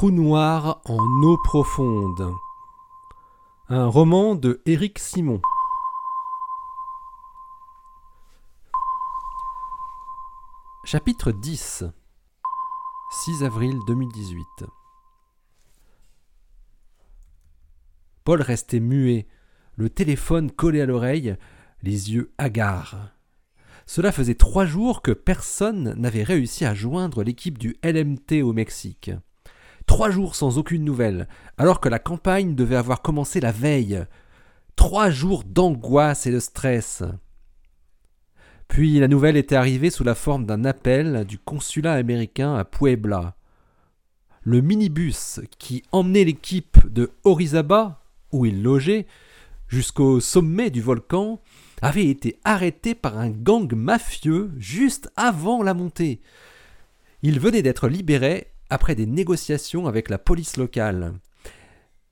Trou noir en eau profonde. Un roman de Éric Simon. Chapitre 10 6 avril 2018 Paul restait muet, le téléphone collé à l'oreille, les yeux hagards. Cela faisait trois jours que personne n'avait réussi à joindre l'équipe du LMT au Mexique. Trois jours sans aucune nouvelle, alors que la campagne devait avoir commencé la veille. Trois jours d'angoisse et de stress. Puis la nouvelle était arrivée sous la forme d'un appel du consulat américain à Puebla. Le minibus qui emmenait l'équipe de Orizaba, où il logeait, jusqu'au sommet du volcan, avait été arrêté par un gang mafieux juste avant la montée. Il venait d'être libéré après des négociations avec la police locale.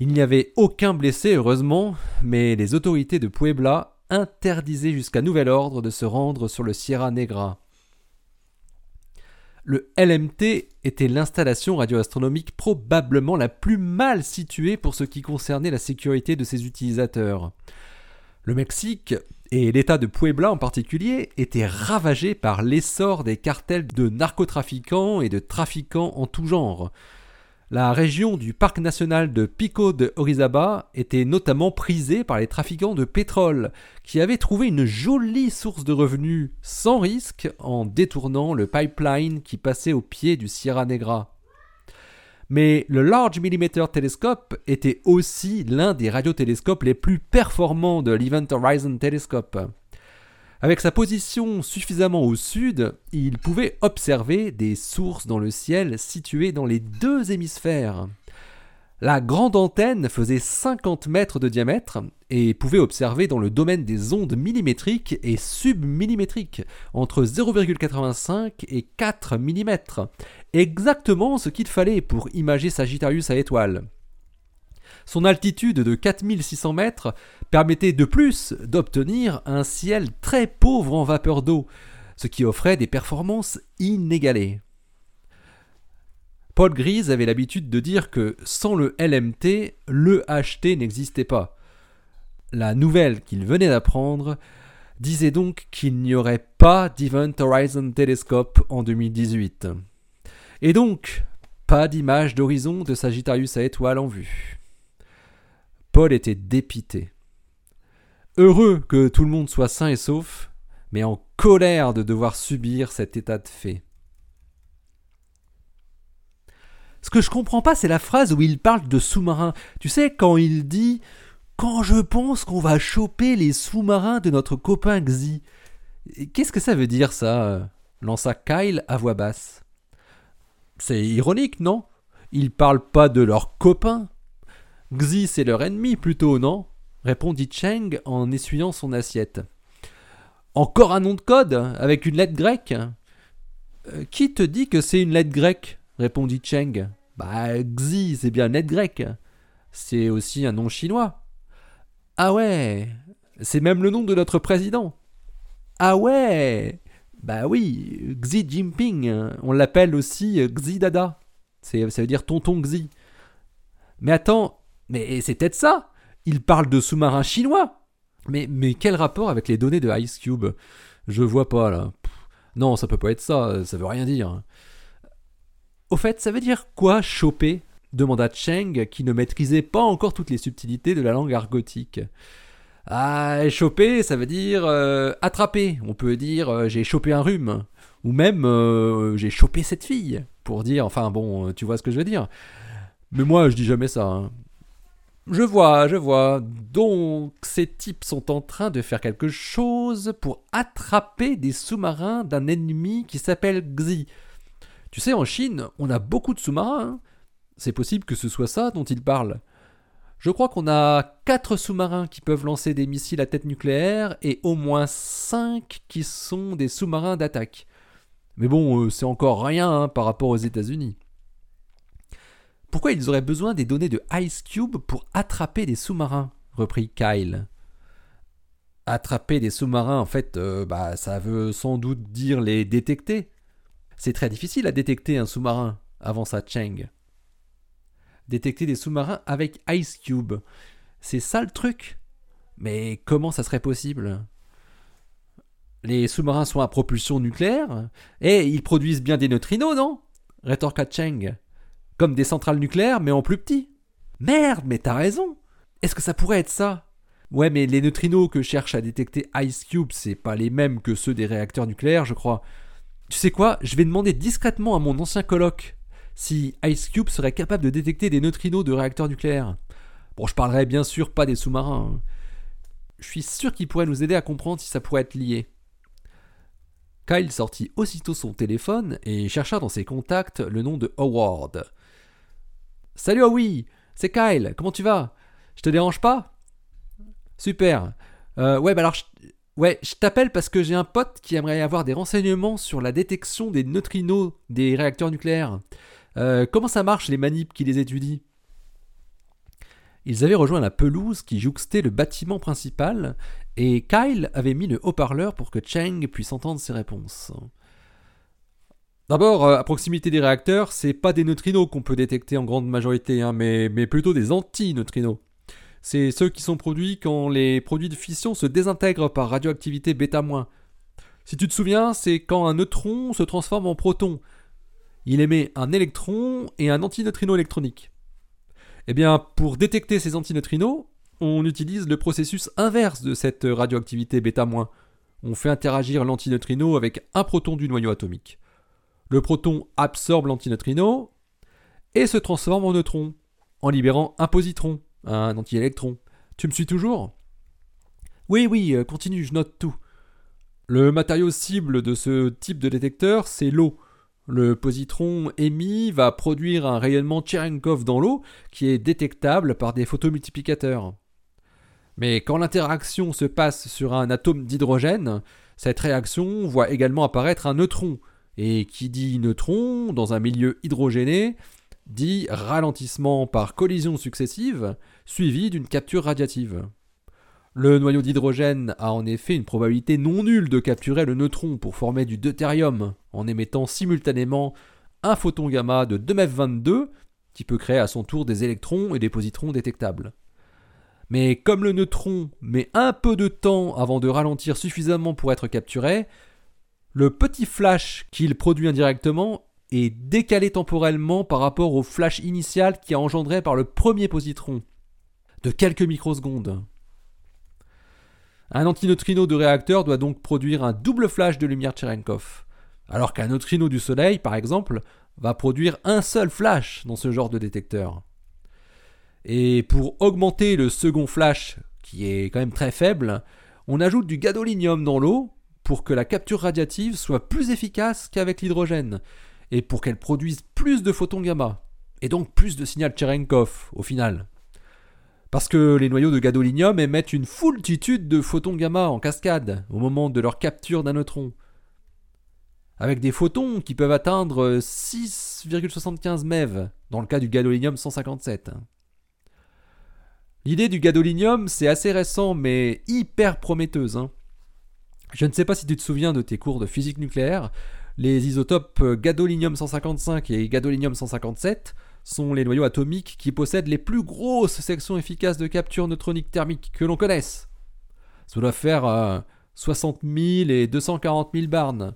Il n'y avait aucun blessé, heureusement, mais les autorités de Puebla interdisaient jusqu'à nouvel ordre de se rendre sur le Sierra Negra. Le LMT était l'installation radioastronomique probablement la plus mal située pour ce qui concernait la sécurité de ses utilisateurs. Le Mexique, et l'État de Puebla en particulier, étaient ravagés par l'essor des cartels de narcotrafiquants et de trafiquants en tout genre. La région du parc national de Pico de Orizaba était notamment prisée par les trafiquants de pétrole, qui avaient trouvé une jolie source de revenus sans risque en détournant le pipeline qui passait au pied du Sierra Negra. Mais le Large Millimeter Telescope était aussi l'un des radiotélescopes les plus performants de l'Event Horizon Telescope. Avec sa position suffisamment au sud, il pouvait observer des sources dans le ciel situées dans les deux hémisphères. La grande antenne faisait 50 mètres de diamètre et pouvait observer dans le domaine des ondes millimétriques et submillimétriques, entre 0,85 et 4 mm, exactement ce qu'il fallait pour imager Sagittarius à étoile. Son altitude de 4600 mètres permettait de plus d'obtenir un ciel très pauvre en vapeur d'eau, ce qui offrait des performances inégalées. Paul Grise avait l'habitude de dire que sans le LMT, le HT n'existait pas. La nouvelle qu'il venait d'apprendre disait donc qu'il n'y aurait pas d'Event Horizon Telescope en 2018. Et donc, pas d'image d'horizon de Sagittarius à étoile en vue. Paul était dépité. Heureux que tout le monde soit sain et sauf, mais en colère de devoir subir cet état de fait. Ce que je comprends pas, c'est la phrase où il parle de sous-marins. Tu sais, quand il dit Quand je pense qu'on va choper les sous-marins de notre copain Xi. Qu'est-ce que ça veut dire, ça lança Kyle à voix basse. C'est ironique, non? Ils parlent pas de leurs copains, Xi, c'est leur ennemi plutôt, non? répondit Cheng en essuyant son assiette. Encore un nom de code avec une lettre grecque? Euh, Qui te dit que c'est une lettre grecque? Répondit Cheng. Bah, Xi, c'est bien lettre grecque. C'est aussi un nom chinois. Ah ouais, c'est même le nom de notre président. Ah ouais, bah oui, Xi Jinping, on l'appelle aussi Xi Dada. Ça veut dire tonton Xi. Mais attends, mais c'est peut-être ça Il parle de sous-marins chinois mais, mais quel rapport avec les données de Ice Cube? Je vois pas là. non, ça peut pas être ça, ça veut rien dire. Au fait, ça veut dire quoi choper demanda Cheng, qui ne maîtrisait pas encore toutes les subtilités de la langue argotique. Ah, choper, ça veut dire euh, attraper. On peut dire euh, j'ai chopé un rhume. Ou même euh, j'ai chopé cette fille. Pour dire, enfin bon, tu vois ce que je veux dire. Mais moi, je dis jamais ça. Hein. Je vois, je vois. Donc, ces types sont en train de faire quelque chose pour attraper des sous-marins d'un ennemi qui s'appelle Xi. Tu sais, en Chine, on a beaucoup de sous-marins. Hein. C'est possible que ce soit ça dont ils parlent. Je crois qu'on a quatre sous-marins qui peuvent lancer des missiles à tête nucléaire et au moins cinq qui sont des sous-marins d'attaque. Mais bon, euh, c'est encore rien hein, par rapport aux États-Unis. Pourquoi ils auraient besoin des données de Ice Cube pour attraper des sous-marins? reprit Kyle. Attraper des sous-marins, en fait, euh, bah, ça veut sans doute dire les détecter. C'est très difficile à détecter un sous-marin, avança Cheng. détecter des sous-marins avec Ice Cube. C'est ça le truc? Mais comment ça serait possible? Les sous-marins sont à propulsion nucléaire et ils produisent bien des neutrinos, non? Rétorqua Cheng. Comme des centrales nucléaires, mais en plus petit. Merde, mais t'as raison Est-ce que ça pourrait être ça? Ouais, mais les neutrinos que cherche à détecter Ice Cube, c'est pas les mêmes que ceux des réacteurs nucléaires, je crois. Tu sais quoi Je vais demander discrètement à mon ancien coloc si Ice Cube serait capable de détecter des neutrinos de réacteurs nucléaires. Bon, je parlerai bien sûr pas des sous-marins. Hein. Je suis sûr qu'il pourrait nous aider à comprendre si ça pourrait être lié. Kyle sortit aussitôt son téléphone et chercha dans ses contacts le nom de Howard. Salut oui, c'est Kyle, comment tu vas? Je te dérange pas? Super. Euh, ouais, bah alors, ouais, je t'appelle parce que j'ai un pote qui aimerait avoir des renseignements sur la détection des neutrinos des réacteurs nucléaires. Euh, comment ça marche les manips qui les étudient? Ils avaient rejoint la pelouse qui jouxtait le bâtiment principal et Kyle avait mis le haut-parleur pour que Cheng puisse entendre ses réponses. D'abord, euh, à proximité des réacteurs, c'est pas des neutrinos qu'on peut détecter en grande majorité, hein, mais, mais plutôt des anti-neutrinos. C'est ceux qui sont produits quand les produits de fission se désintègrent par radioactivité bêta-. Si tu te souviens, c'est quand un neutron se transforme en proton. Il émet un électron et un antineutrino électronique. Eh bien, pour détecter ces antineutrinos, on utilise le processus inverse de cette radioactivité bêta-. On fait interagir l'antineutrino avec un proton du noyau atomique. Le proton absorbe l'antineutrino et se transforme en neutron, en libérant un positron, un antiélectron. Tu me suis toujours? Oui, oui, euh, continue, je note tout. Le matériau cible de ce type de détecteur, c'est l'eau. Le positron émis va produire un rayonnement Cherenkov dans l'eau qui est détectable par des photomultiplicateurs. Mais quand l'interaction se passe sur un atome d'hydrogène, cette réaction voit également apparaître un neutron. Et qui dit neutron dans un milieu hydrogéné dit ralentissement par collision successive suivi d'une capture radiative. Le noyau d'hydrogène a en effet une probabilité non nulle de capturer le neutron pour former du deutérium en émettant simultanément un photon gamma de 2m22 qui peut créer à son tour des électrons et des positrons détectables. Mais comme le neutron met un peu de temps avant de ralentir suffisamment pour être capturé, le petit flash qu'il produit indirectement est décalé temporellement par rapport au flash initial qui est engendré par le premier positron, de quelques microsecondes. Un antineutrino de réacteur doit donc produire un double flash de lumière Cherenkov, alors qu'un neutrino du Soleil, par exemple, va produire un seul flash dans ce genre de détecteur. Et pour augmenter le second flash, qui est quand même très faible, on ajoute du gadolinium dans l'eau pour que la capture radiative soit plus efficace qu'avec l'hydrogène, et pour qu'elle produise plus de photons gamma, et donc plus de signal Cherenkov au final. Parce que les noyaux de gadolinium émettent une foultitude de photons gamma en cascade au moment de leur capture d'un neutron. Avec des photons qui peuvent atteindre 6,75 MeV dans le cas du gadolinium 157. L'idée du gadolinium, c'est assez récent mais hyper prometteuse. Hein. Je ne sais pas si tu te souviens de tes cours de physique nucléaire, les isotopes gadolinium 155 et gadolinium 157 sont les noyaux atomiques qui possèdent les plus grosses sections efficaces de capture neutronique thermique que l'on connaisse. Ça doit faire 60 000 et 240 000 barnes.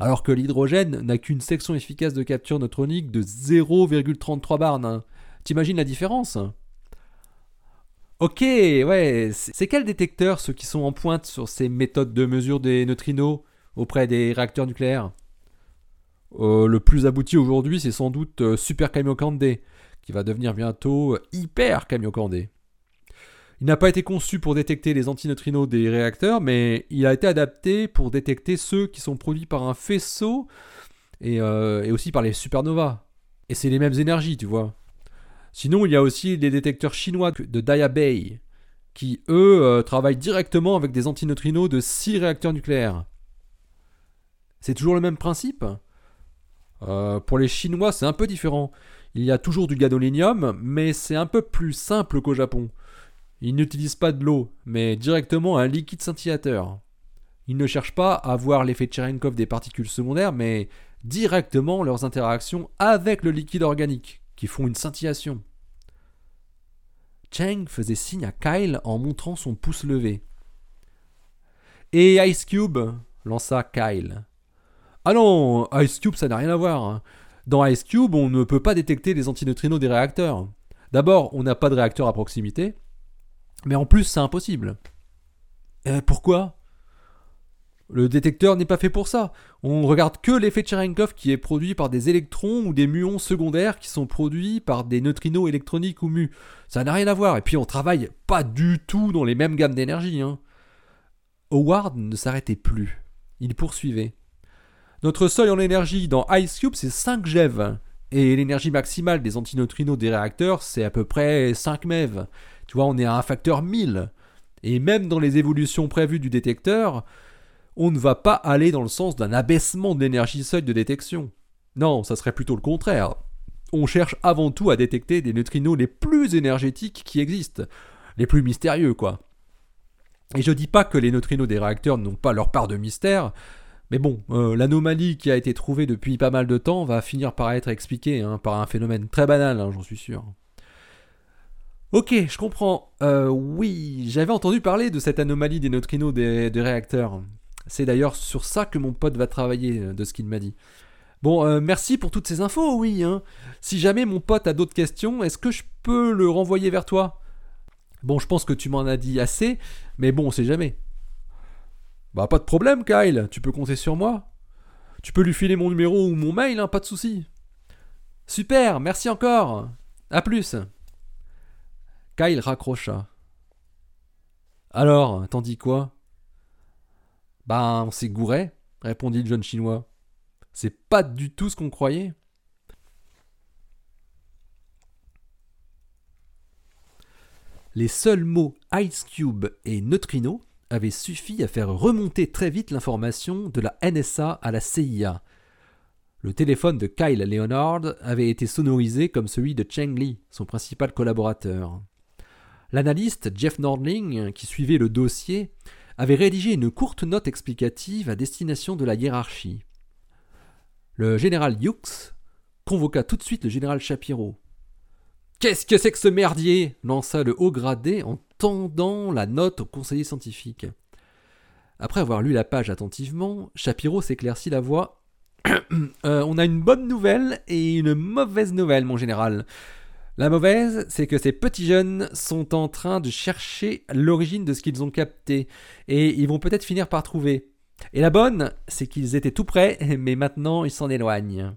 Alors que l'hydrogène n'a qu'une section efficace de capture neutronique de 0,33 barnes. T'imagines la différence? Ok, ouais, c'est quels détecteurs ceux qui sont en pointe sur ces méthodes de mesure des neutrinos? Auprès des réacteurs nucléaires euh, Le plus abouti aujourd'hui, c'est sans doute euh, Super Kamiokande, qui va devenir bientôt Hyper Kamiokande. Il n'a pas été conçu pour détecter les antineutrinos des réacteurs, mais il a été adapté pour détecter ceux qui sont produits par un faisceau et, euh, aussi par les supernovas. Et c'est les mêmes énergies, tu vois. Sinon, il y a aussi les détecteurs chinois de Diabei, qui eux euh, travaillent directement avec des antineutrinos de 6 réacteurs nucléaires. C'est toujours le même principe? Euh, Pour les Chinois, c'est un peu différent. Il y a toujours du gadolinium, mais c'est un peu plus simple qu'au Japon. Ils n'utilisent pas de l'eau, mais directement un liquide scintillateur. Ils ne cherchent pas à voir l'effet Cherenkov des particules secondaires, mais directement leurs interactions avec le liquide organique, qui font une scintillation. Cheng faisait signe à Kyle en montrant son pouce levé. Et Ice Cube lança Kyle. Ah non, Ice Cube, ça n'a rien à voir. Hein. Dans Ice Cube, on ne peut pas détecter les antineutrinos des réacteurs. D'abord, on n'a pas de réacteur à proximité, mais en plus, c'est impossible. Pourquoi? Le détecteur n'est pas fait pour ça. On regarde que l'effet Cherenkov qui est produit par des électrons ou des muons secondaires qui sont produits par des neutrinos électroniques ou mu. Ça n'a rien à voir. Et puis, on travaille pas du tout dans les mêmes gammes d'énergie. Hein. Howard ne s'arrêtait plus. Il poursuivait. Notre seuil en énergie dans Ice Cube, c'est 5 GeV. Et l'énergie maximale des antineutrinos des réacteurs, c'est à peu près 5 MeV. Tu vois, on est à un facteur 1000. Et même dans les évolutions prévues du détecteur, on ne va pas aller dans le sens d'un abaissement de l'énergie seuil de détection. Non, ça serait plutôt le contraire. On cherche avant tout à détecter des neutrinos les plus énergétiques qui existent, les plus mystérieux, quoi. Et je dis pas que les neutrinos des réacteurs n'ont pas leur part de mystère, mais bon, euh, l'anomalie qui a été trouvée depuis pas mal de temps va finir par être expliquée hein, par un phénomène très banal, hein, j'en suis sûr. Ok, je comprends. Euh, oui, j'avais entendu parler de cette anomalie des neutrinos des, réacteurs. C'est d'ailleurs sur ça que mon pote va travailler, euh, de ce qu'il m'a dit. Bon, merci pour toutes ces infos, oui. Hein. Si jamais mon pote a d'autres questions, est-ce que je peux le renvoyer vers toi? Bon, je pense que tu m'en as dit assez, mais bon, on sait jamais. Bah, pas de problème, Kyle, tu peux compter sur moi. Tu peux lui filer mon numéro ou mon mail, hein, pas de souci. Super, merci encore. À plus. Kyle raccrocha. Alors, t'en dis quoi? Bah, on s'est répondit le jeune chinois. C'est pas du tout ce qu'on croyait. Les seuls mots Ice Cube et neutrino avaient suffi à faire remonter très vite l'information de la NSA à la CIA. Le téléphone de Kyle Leonard avait été sonorisé comme celui de Cheng Li, son principal collaborateur. L'analyste Jeff Nordling, qui suivait le dossier, avait rédigé une courte note explicative à destination de la hiérarchie. Le général Hughes convoqua tout de suite le général Shapiro. Qu'est-ce que c'est que ce merdier lança le haut gradé en tendant la note au conseiller scientifique. Après avoir lu la page attentivement, Shapiro s'éclaircit la voix. Euh, on a une bonne nouvelle et une mauvaise nouvelle, mon général. La mauvaise, c'est que ces petits jeunes sont en train de chercher l'origine de ce qu'ils ont capté, et ils vont peut-être finir par trouver. Et la bonne, c'est qu'ils étaient tout près, mais maintenant ils s'en éloignent.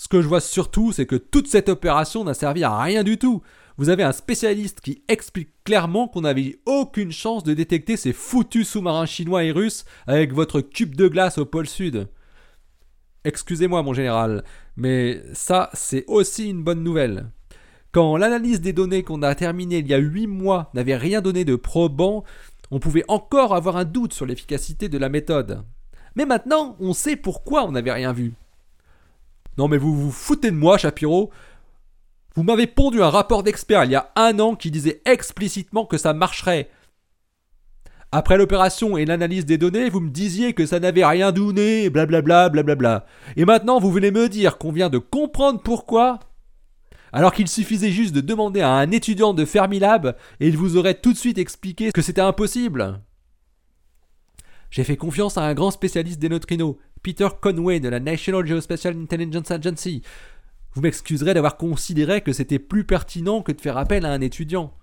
Ce que je vois surtout, c'est que toute cette opération n'a servi à rien du tout. Vous avez un spécialiste qui explique clairement qu'on n'avait aucune chance de détecter ces foutus sous-marins chinois et russes avec votre cube de glace au pôle sud. Excusez-moi mon général, mais ça c'est aussi une bonne nouvelle. Quand l'analyse des données qu'on a terminée il y a 8 mois n'avait rien donné de probant, on pouvait encore avoir un doute sur l'efficacité de la méthode. Mais maintenant, on sait pourquoi on n'avait rien vu. Non mais vous vous foutez de moi, Shapiro Vous m'avez pondu un rapport d'expert il y a un an qui disait explicitement que ça marcherait. Après l'opération et l'analyse des données, vous me disiez que ça n'avait rien donné, blablabla, blablabla. Et maintenant, vous venez me dire qu'on vient de comprendre pourquoi? Alors qu'il suffisait juste de demander à un étudiant de Fermilab et il vous aurait tout de suite expliqué que c'était impossible. J'ai fait confiance à un grand spécialiste des neutrinos, Peter Conway de la National Geospatial Intelligence Agency. Vous m'excuserez d'avoir considéré que c'était plus pertinent que de faire appel à un étudiant.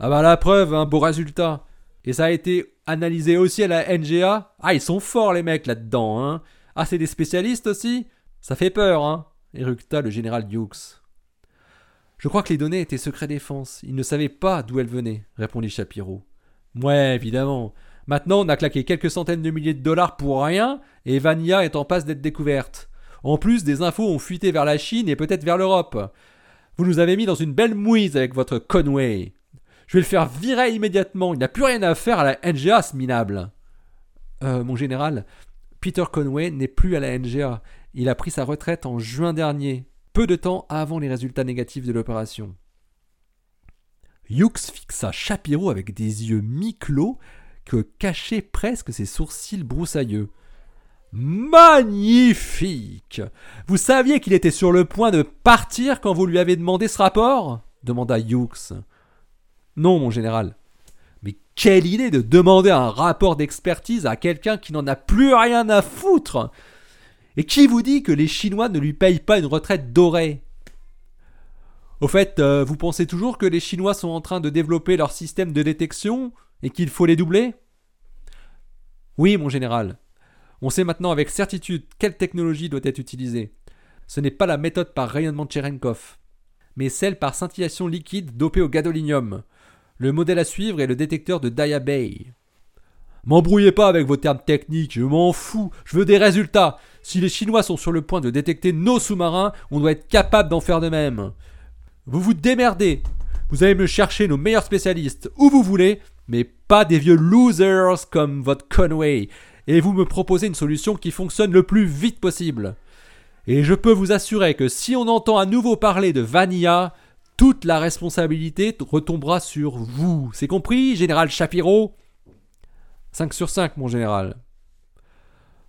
Ah bah la preuve, un beau résultat. Et ça a été analysé aussi à la NGA. Ah, ils sont forts les mecs là-dedans, hein. Ah, c'est des spécialistes aussi? Ça fait peur, hein éructa le général Dukes. Je crois que les données étaient secret défense. Ils ne savaient pas d'où elles venaient, répondit Shapiro. Ouais, évidemment. Maintenant, on a claqué quelques centaines de milliers de dollars pour rien, et Vania est en passe d'être découverte. En plus, des infos ont fuité vers la Chine et peut-être vers l'Europe. Vous nous avez mis dans une belle mouise avec votre Conway. Je vais le faire virer immédiatement. Il n'a plus rien à faire à la NGA, ce minable. Euh, mon général, Peter Conway n'est plus à la NGA. Il a pris sa retraite en juin dernier, peu de temps avant les résultats négatifs de l'opération. Hughes fixa Shapiro avec des yeux mi-clos que cachaient presque ses sourcils broussailleux. Magnifique Vous saviez qu'il était sur le point de partir quand vous lui avez demandé ce rapport? demanda Hughes. Non, mon général. Mais quelle idée de demander un rapport d'expertise à quelqu'un qui n'en a plus rien à foutre Et qui vous dit que les Chinois ne lui payent pas une retraite dorée? Au fait, euh, vous pensez toujours que les Chinois sont en train de développer leur système de détection? Et qu'il faut les doubler? Oui, mon général. On sait maintenant avec certitude quelle technologie doit être utilisée. Ce n'est pas la méthode par rayonnement de mais celle par scintillation liquide dopée au gadolinium. Le modèle à suivre est le détecteur de Daya Bay. M'embrouillez pas avec vos termes techniques, je m'en fous, je veux des résultats. Si les Chinois sont sur le point de détecter nos sous-marins, on doit être capable d'en faire de même. Vous vous démerdez. Vous allez me chercher nos meilleurs spécialistes où vous voulez, mais pas des vieux losers comme votre Conway et vous me proposez une solution qui fonctionne le plus vite possible. Et je peux vous assurer que si on entend à nouveau parler de Vanilla, toute la responsabilité retombera sur vous. C'est compris, général Shapiro? 5 sur 5, mon général.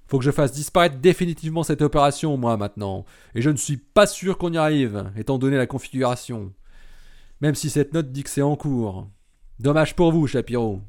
Faut que je fasse disparaître définitivement cette opération, moi, maintenant. Et je ne suis pas sûr qu'on y arrive, étant donné la configuration. Même si cette note dit que c'est en cours. Dommage pour vous, Shapiro.